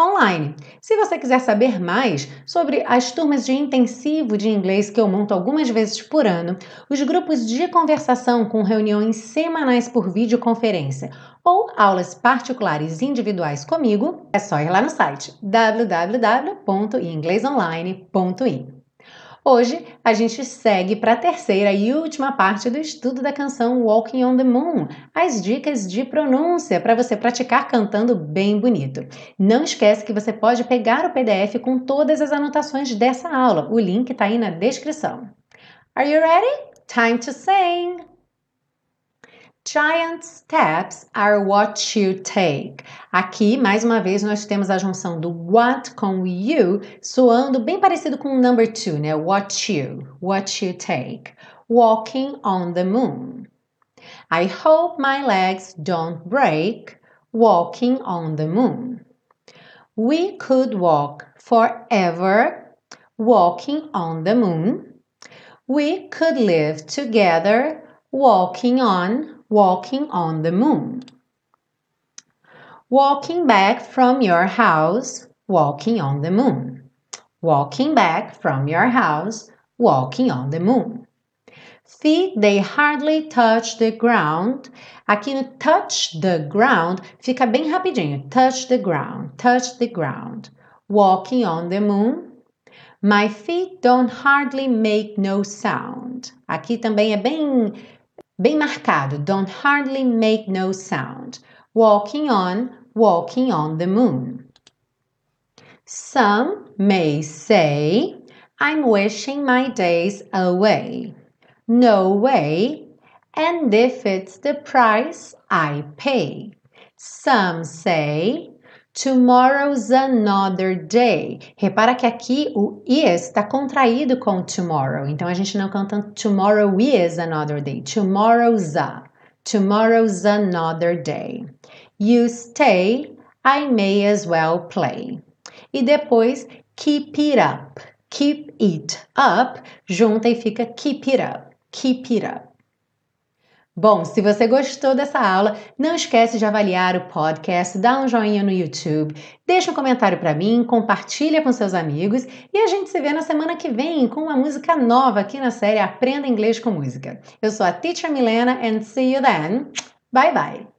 online. Se você quiser saber mais sobre as turmas de intensivo de inglês que eu monto algumas vezes por ano, os grupos de conversação com reuniões semanais por videoconferência ou aulas particulares individuais comigo, é só ir lá no site www.inglesonline.in. Hoje a gente segue para a terceira e última parte do estudo da canção Walking on the Moon, as dicas de pronúncia para você praticar cantando bem bonito. Não esquece que você pode pegar o PDF com todas as anotações dessa aula. O link está aí na descrição. Are you ready? Time to sing! Giant steps are what you take. Aqui, mais uma vez, nós temos a junção do what com you, soando bem parecido com o number two, né? What you, what you take. Walking on the moon. I hope my legs don't break. Walking on the moon. We could walk forever. Walking on the moon. We could live together. Walking on walking on the moon. Walking back from your house, walking on the moon. Walking back from your house, walking on the moon. Feet they hardly touch the ground. Aqui no touch the ground fica bem rapidinho. Touch the ground, touch the ground. Walking on the moon. My feet don't hardly make no sound. Aqui também é bem Bem marcado. Don't hardly make no sound. Walking on, walking on the moon. Some may say, I'm wishing my days away. No way. And if it's the price I pay. Some say, Tomorrow's another day. Repara que aqui o is está contraído com tomorrow. Então a gente não canta tomorrow is another day. Tomorrow's a. Tomorrow's another day. You stay, I may as well play. E depois keep it up. Keep it up. Junta e fica keep it up. Keep it up. Bom, se você gostou dessa aula, não esquece de avaliar o podcast, dá um joinha no YouTube, deixa um comentário para mim, compartilha com seus amigos e a gente se vê na semana que vem com uma música nova aqui na série Aprenda Inglês com Música. Eu sou a Teacher Milena and see you then. Bye bye.